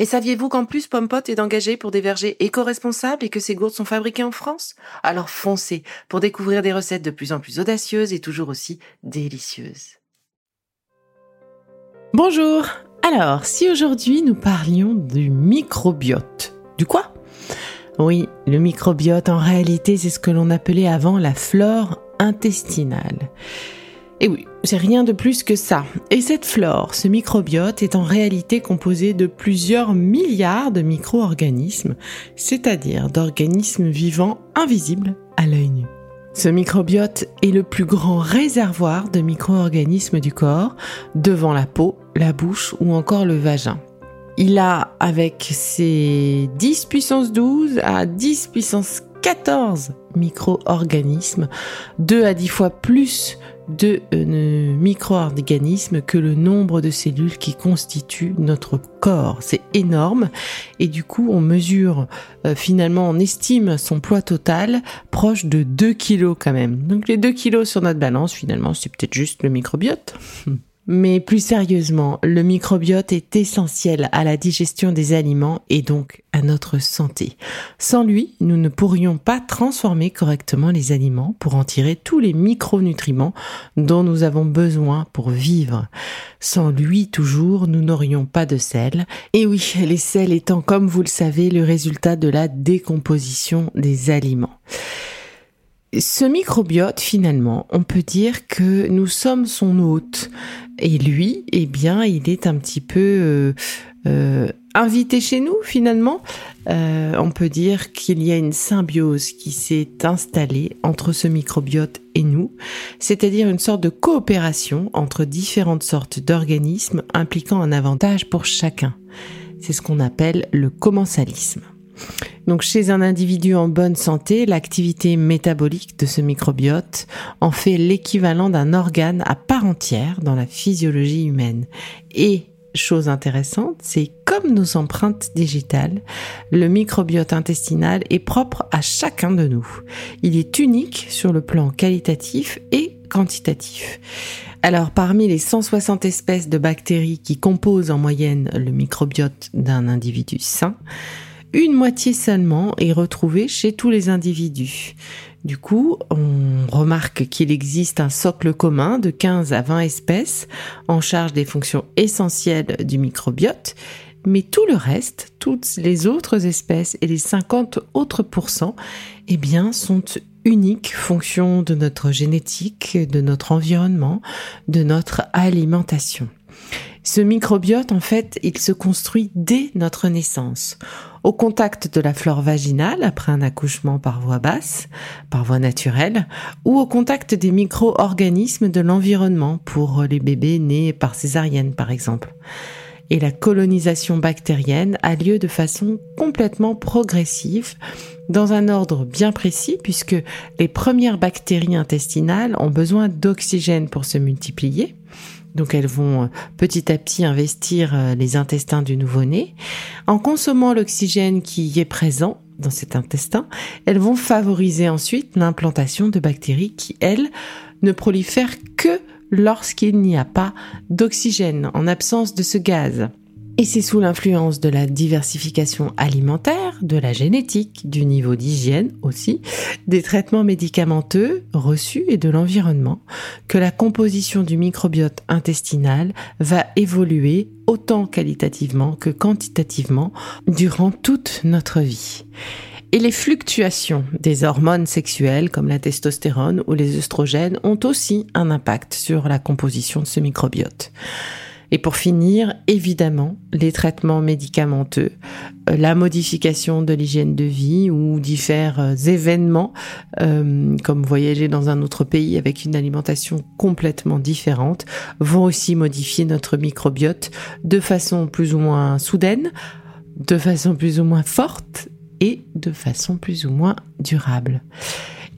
Et saviez-vous qu'en plus Pompot est engagé pour des vergers éco-responsables et que ces gourdes sont fabriquées en France? Alors foncez pour découvrir des recettes de plus en plus audacieuses et toujours aussi délicieuses. Bonjour Alors, si aujourd'hui nous parlions du microbiote, du quoi? Oui, le microbiote en réalité c'est ce que l'on appelait avant la flore intestinale. Et oui, c'est rien de plus que ça. Et cette flore, ce microbiote, est en réalité composé de plusieurs milliards de micro-organismes, c'est-à-dire d'organismes vivants invisibles à l'œil nu. Ce microbiote est le plus grand réservoir de micro-organismes du corps, devant la peau, la bouche ou encore le vagin. Il a, avec ses 10 puissance 12 à 10 puissance 14 micro-organismes, 2 à 10 fois plus de euh, micro-organismes que le nombre de cellules qui constituent notre corps. C'est énorme et du coup on mesure euh, finalement, on estime son poids total proche de 2 kilos quand même. Donc les 2 kilos sur notre balance finalement c'est peut-être juste le microbiote. Mais plus sérieusement, le microbiote est essentiel à la digestion des aliments et donc à notre santé. Sans lui, nous ne pourrions pas transformer correctement les aliments pour en tirer tous les micronutriments dont nous avons besoin pour vivre. Sans lui, toujours, nous n'aurions pas de sel. Et oui, les sels étant, comme vous le savez, le résultat de la décomposition des aliments. Ce microbiote, finalement, on peut dire que nous sommes son hôte. Et lui, eh bien, il est un petit peu euh, euh, invité chez nous, finalement. Euh, on peut dire qu'il y a une symbiose qui s'est installée entre ce microbiote et nous, c'est-à-dire une sorte de coopération entre différentes sortes d'organismes impliquant un avantage pour chacun. C'est ce qu'on appelle le commensalisme. Donc chez un individu en bonne santé, l'activité métabolique de ce microbiote en fait l'équivalent d'un organe à part entière dans la physiologie humaine. Et chose intéressante, c'est comme nos empreintes digitales, le microbiote intestinal est propre à chacun de nous. Il est unique sur le plan qualitatif et quantitatif. Alors parmi les 160 espèces de bactéries qui composent en moyenne le microbiote d'un individu sain, une moitié seulement est retrouvée chez tous les individus. Du coup, on remarque qu'il existe un socle commun de 15 à 20 espèces en charge des fonctions essentielles du microbiote, mais tout le reste, toutes les autres espèces et les 50 autres pourcents, eh bien, sont uniques fonction de notre génétique, de notre environnement, de notre alimentation. Ce microbiote, en fait, il se construit dès notre naissance, au contact de la flore vaginale après un accouchement par voie basse, par voie naturelle, ou au contact des micro-organismes de l'environnement pour les bébés nés par césarienne, par exemple. Et la colonisation bactérienne a lieu de façon complètement progressive, dans un ordre bien précis, puisque les premières bactéries intestinales ont besoin d'oxygène pour se multiplier donc elles vont euh, petit à petit investir euh, les intestins du nouveau-né. En consommant l'oxygène qui y est présent dans cet intestin, elles vont favoriser ensuite l'implantation de bactéries qui, elles, ne prolifèrent que lorsqu'il n'y a pas d'oxygène, en absence de ce gaz. Et c'est sous l'influence de la diversification alimentaire, de la génétique, du niveau d'hygiène aussi, des traitements médicamenteux reçus et de l'environnement que la composition du microbiote intestinal va évoluer autant qualitativement que quantitativement durant toute notre vie. Et les fluctuations des hormones sexuelles comme la testostérone ou les œstrogènes ont aussi un impact sur la composition de ce microbiote. Et pour finir, évidemment, les traitements médicamenteux, euh, la modification de l'hygiène de vie ou divers euh, événements, euh, comme voyager dans un autre pays avec une alimentation complètement différente, vont aussi modifier notre microbiote de façon plus ou moins soudaine, de façon plus ou moins forte et de façon plus ou moins durable.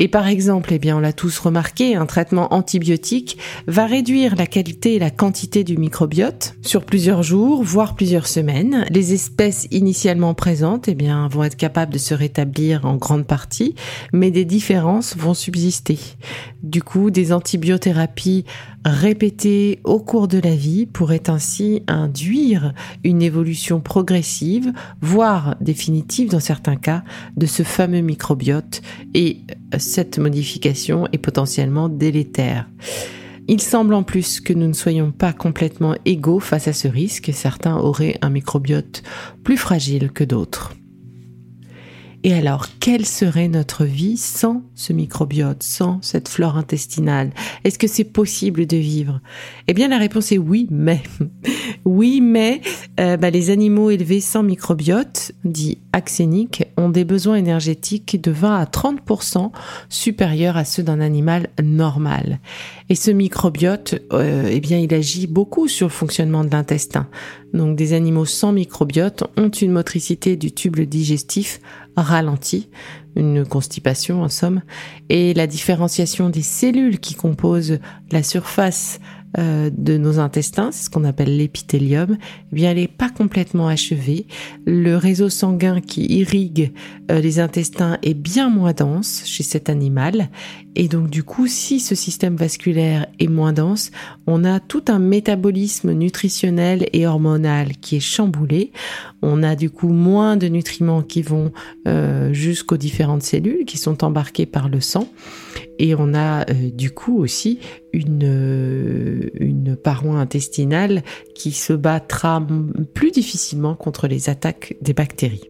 Et par exemple, eh bien, on l'a tous remarqué, un traitement antibiotique va réduire la qualité et la quantité du microbiote sur plusieurs jours, voire plusieurs semaines. Les espèces initialement présentes, eh bien, vont être capables de se rétablir en grande partie, mais des différences vont subsister. Du coup, des antibiothérapies répétées au cours de la vie pourraient ainsi induire une évolution progressive, voire définitive dans certains cas, de ce fameux microbiote et cette modification est potentiellement délétère. Il semble en plus que nous ne soyons pas complètement égaux face à ce risque. Certains auraient un microbiote plus fragile que d'autres. Et alors, quelle serait notre vie sans ce microbiote, sans cette flore intestinale? Est-ce que c'est possible de vivre? Eh bien, la réponse est oui, mais. oui, mais euh, bah, les animaux élevés sans microbiote, dits axéniques, ont des besoins énergétiques de 20 à 30% supérieurs à ceux d'un animal normal. Et ce microbiote, euh, eh bien, il agit beaucoup sur le fonctionnement de l'intestin. Donc, des animaux sans microbiote ont une motricité du tube digestif ralentie, une constipation en somme, et la différenciation des cellules qui composent la surface euh, de nos intestins, c'est ce qu'on appelle l'épithélium, eh bien elle n'est pas complètement achevée. Le réseau sanguin qui irrigue euh, les intestins est bien moins dense chez cet animal et donc du coup, si ce système vasculaire est moins dense, on a tout un métabolisme nutritionnel et hormonal qui est chamboulé. On a du coup moins de nutriments qui vont euh, jusqu'aux différentes cellules qui sont embarquées par le sang. Et on a euh, du coup aussi une, euh, une paroi intestinale qui se battra plus difficilement contre les attaques des bactéries.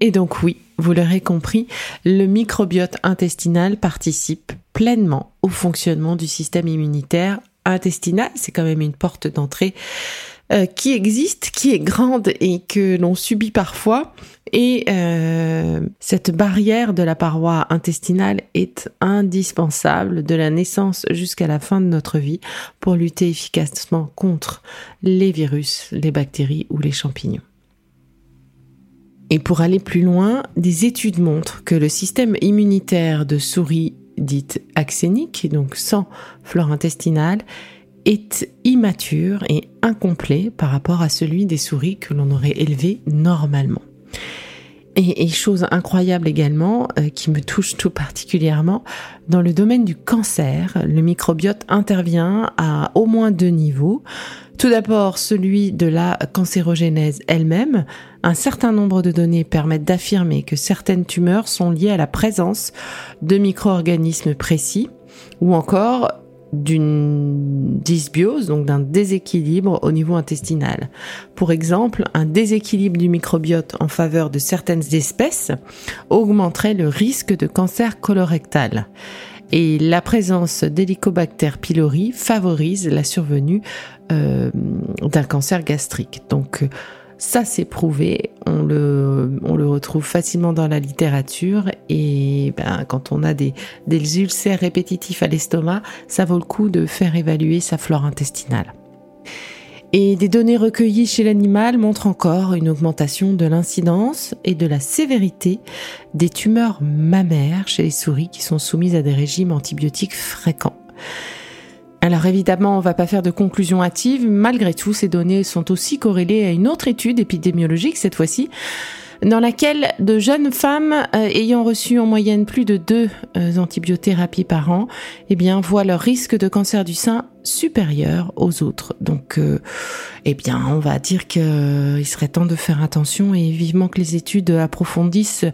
Et donc oui, vous l'aurez compris, le microbiote intestinal participe pleinement au fonctionnement du système immunitaire intestinal. C'est quand même une porte d'entrée euh, qui existe, qui est grande et que l'on subit parfois. Et euh, cette barrière de la paroi intestinale est indispensable de la naissance jusqu'à la fin de notre vie pour lutter efficacement contre les virus, les bactéries ou les champignons. Et pour aller plus loin, des études montrent que le système immunitaire de souris dites axéniques, donc sans flore intestinale, est immature et incomplet par rapport à celui des souris que l'on aurait élevées normalement. Et, chose incroyable également, euh, qui me touche tout particulièrement, dans le domaine du cancer, le microbiote intervient à au moins deux niveaux. Tout d'abord, celui de la cancérogénèse elle-même. Un certain nombre de données permettent d'affirmer que certaines tumeurs sont liées à la présence de micro-organismes précis, ou encore d'une dysbiose, donc d'un déséquilibre au niveau intestinal. Pour exemple, un déséquilibre du microbiote en faveur de certaines espèces augmenterait le risque de cancer colorectal. Et la présence d'Helicobacter pylori favorise la survenue euh, d'un cancer gastrique. Donc, ça, c'est prouvé. On le, retrouve facilement dans la littérature. Et ben, quand on a des ulcères répétitifs à l'estomac, ça vaut le coup de faire évaluer sa flore intestinale. Et des données recueillies chez l'animal montrent encore une augmentation de l'incidence et de la sévérité des tumeurs mammaires chez les souris qui sont soumises à des régimes antibiotiques fréquents. Alors évidemment, on ne va pas faire de conclusion hâtive. Malgré tout, ces données sont aussi corrélées à une autre étude épidémiologique cette fois-ci dans laquelle de jeunes femmes euh, ayant reçu en moyenne plus de deux euh, antibiothérapies par an, eh bien, voient leur risque de cancer du sein supérieur aux autres. Donc, euh, eh bien, on va dire qu'il serait temps de faire attention et vivement que les études approfondissent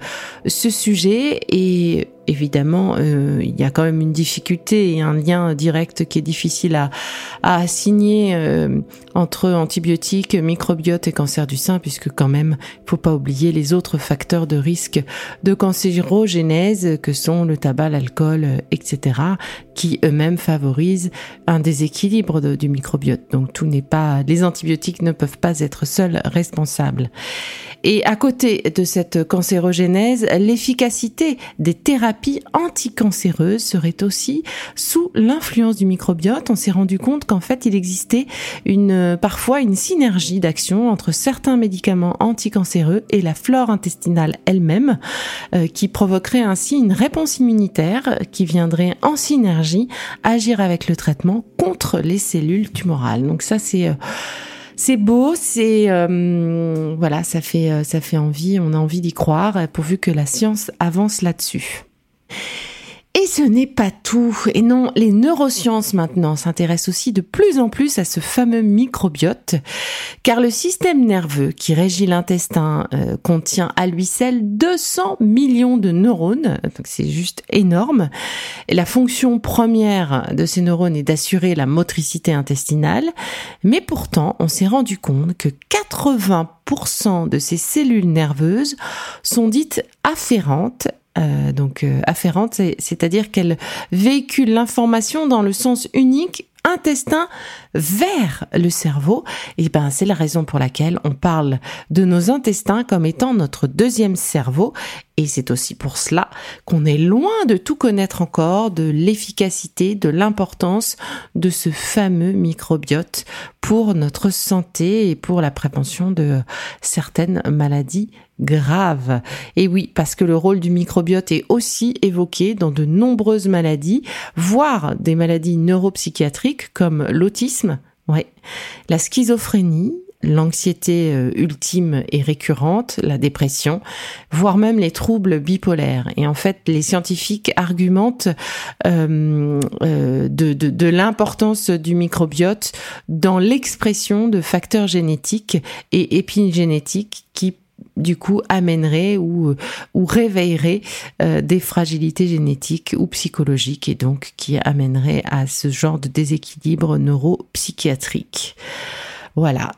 ce sujet et évidemment, euh, il y a quand même une difficulté et un lien direct qui est difficile à, à assigner euh, entre antibiotiques, microbiote et cancer du sein, puisque quand même, il faut pas oublier les autres facteurs de risque de cancérogénèse que sont le tabac, l'alcool, etc., qui eux-mêmes favorisent un déséquilibre du microbiote. Donc tout n'est pas, les antibiotiques ne peuvent pas être seuls responsables. Et à côté de cette cancérogénèse, l'efficacité des thérapies anticancéreuses serait aussi sous l'influence du microbiote. On s'est rendu compte qu'en fait, il existait une, parfois une synergie d'action entre certains médicaments anticancéreux et la flore intestinale elle-même, euh, qui provoquerait ainsi une réponse immunitaire qui viendrait en synergie agir avec le traitement contre les cellules tumorales. Donc ça, c'est euh, c'est beau, c'est euh, voilà, ça fait euh, ça fait envie, on a envie d'y croire pourvu que la science avance là-dessus. Ce n'est pas tout. Et non, les neurosciences maintenant s'intéressent aussi de plus en plus à ce fameux microbiote, car le système nerveux qui régit l'intestin euh, contient à lui seul 200 millions de neurones, donc c'est juste énorme. Et la fonction première de ces neurones est d'assurer la motricité intestinale, mais pourtant on s'est rendu compte que 80% de ces cellules nerveuses sont dites afférentes euh, donc euh, afférente, c'est-à-dire qu'elle véhicule l'information dans le sens unique intestin vers le cerveau, et ben c'est la raison pour laquelle on parle de nos intestins comme étant notre deuxième cerveau. Et c'est aussi pour cela qu'on est loin de tout connaître encore de l'efficacité, de l'importance de ce fameux microbiote pour notre santé et pour la prévention de certaines maladies graves. Et oui, parce que le rôle du microbiote est aussi évoqué dans de nombreuses maladies, voire des maladies neuropsychiatriques comme l'autisme, ouais, la schizophrénie, l'anxiété euh, ultime et récurrente, la dépression, voire même les troubles bipolaires. Et en fait, les scientifiques argumentent euh, euh, de, de, de l'importance du microbiote dans l'expression de facteurs génétiques et épigénétiques qui du coup amènerait ou ou réveillerait des fragilités génétiques ou psychologiques et donc qui amènerait à ce genre de déséquilibre neuropsychiatrique. Voilà.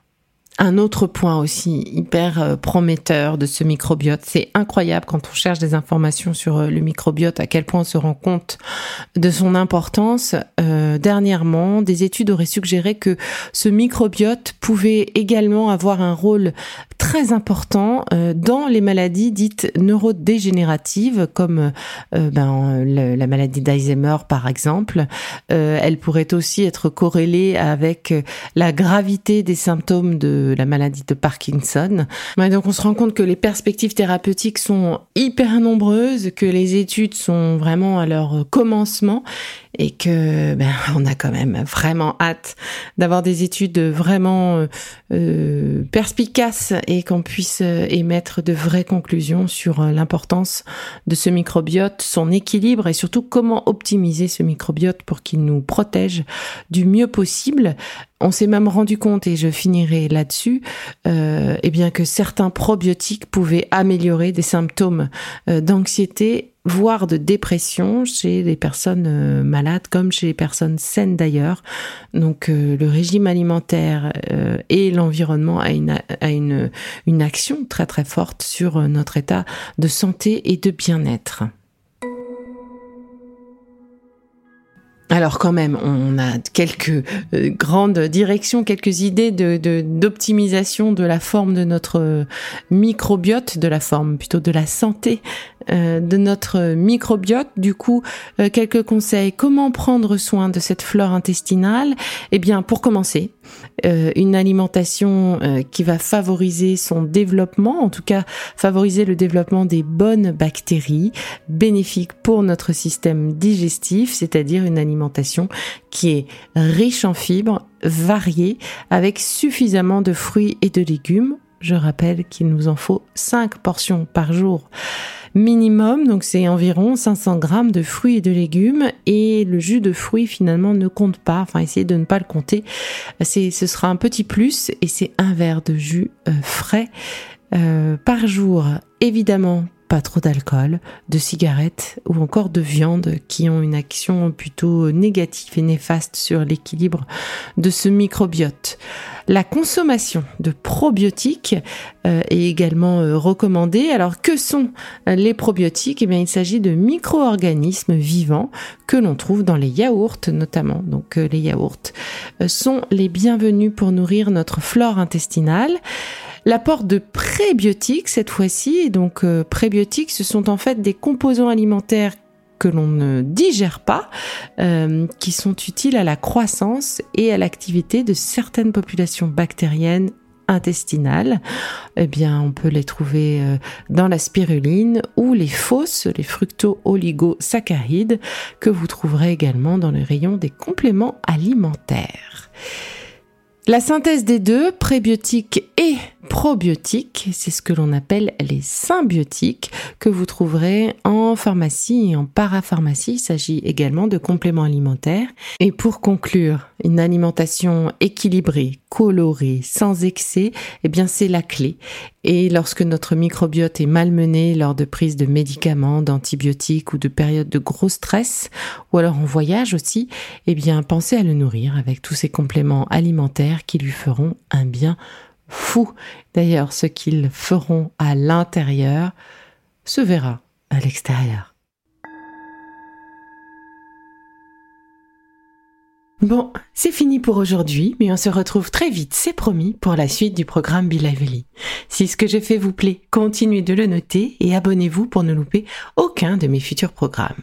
Un autre point aussi hyper euh, prometteur de ce microbiote, c'est incroyable quand on cherche des informations sur euh, le microbiote, à quel point on se rend compte de son importance. Euh, dernièrement, des études auraient suggéré que ce microbiote pouvait également avoir un rôle très important dans les maladies dites neurodégénératives, comme ben, la maladie d'Alzheimer par exemple. elle pourrait aussi être corrélée avec la gravité des symptômes de la maladie de Parkinson. donc on se rend compte que les perspectives thérapeutiques sont hyper nombreuses, que les études sont vraiment à leur commencement et que ben, on a quand même vraiment hâte d'avoir des études vraiment euh, euh perspicaces et qu'on puisse euh, émettre de vraies conclusions sur l'importance de ce microbiote, son équilibre et surtout comment optimiser ce microbiote pour qu'il nous protège du mieux possible. On s'est même rendu compte, et je finirai là-dessus, eh bien que certains probiotiques pouvaient améliorer des symptômes d'anxiété voire de dépression chez les personnes euh, malades comme chez les personnes saines d'ailleurs. Donc euh, le régime alimentaire euh, et l'environnement a une, action très très forte sur notre état de santé et de bien-être. Alors quand même, on a quelques grandes directions, quelques idées d'optimisation de, la forme de notre microbiote, de la forme plutôt de la santé de notre microbiote. Du coup, euh, quelques conseils. Comment prendre soin de cette flore intestinale? Eh bien, pour commencer, euh, une alimentation qui va favoriser son développement, en tout cas favoriser le développement des bonnes bactéries bénéfiques pour notre système digestif, c'est-à-dire une alimentation qui est riche en fibres, variée, avec suffisamment de fruits et de légumes. Je rappelle qu'il nous en faut 5 portions par jour minimum, donc c'est environ 500 grammes de fruits et de légumes. Et le jus de fruits finalement ne compte pas, enfin essayez de ne pas le compter, c'est ce sera un petit plus et c'est un verre de jus euh, frais euh, par jour. Évidemment, pas trop d'alcool, de cigarettes ou encore de viande qui ont une action plutôt négative et néfaste sur l'équilibre de ce microbiote. La consommation de probiotiques euh, est également euh, recommandée. Alors que sont les probiotiques? Eh bien, il s'agit de micro-organismes vivants que l'on trouve dans les yaourts notamment. Donc euh, les yaourts sont les bienvenus pour nourrir notre flore intestinale. L'apport de prébiotiques cette fois-ci, donc euh, prébiotiques, ce sont en fait des composants alimentaires que l'on ne digère pas, euh, qui sont utiles à la croissance et à l'activité de certaines populations bactériennes intestinales. Eh bien, on peut les trouver euh, dans la spiruline ou les fausses, les fructo-oligosaccharides, que vous trouverez également dans le rayon des compléments alimentaires. La synthèse des deux, prébiotiques et probiotiques, c'est ce que l'on appelle les symbiotiques que vous trouverez en pharmacie et en parapharmacie. Il s'agit également de compléments alimentaires. Et pour conclure, une alimentation équilibrée, colorée, sans excès, eh bien c'est la clé. Et lorsque notre microbiote est malmené lors de prise de médicaments, d'antibiotiques ou de périodes de gros stress, ou alors en voyage aussi, eh bien pensez à le nourrir avec tous ces compléments alimentaires qui lui feront un bien fou. D'ailleurs, ce qu'ils feront à l'intérieur se verra à l'extérieur. Bon, c'est fini pour aujourd'hui, mais on se retrouve très vite, c'est promis, pour la suite du programme Be. Si ce que j'ai fait vous plaît, continuez de le noter et abonnez-vous pour ne louper aucun de mes futurs programmes.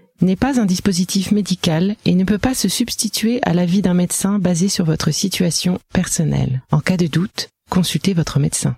n'est pas un dispositif médical et ne peut pas se substituer à l'avis d'un médecin basé sur votre situation personnelle. En cas de doute, consultez votre médecin.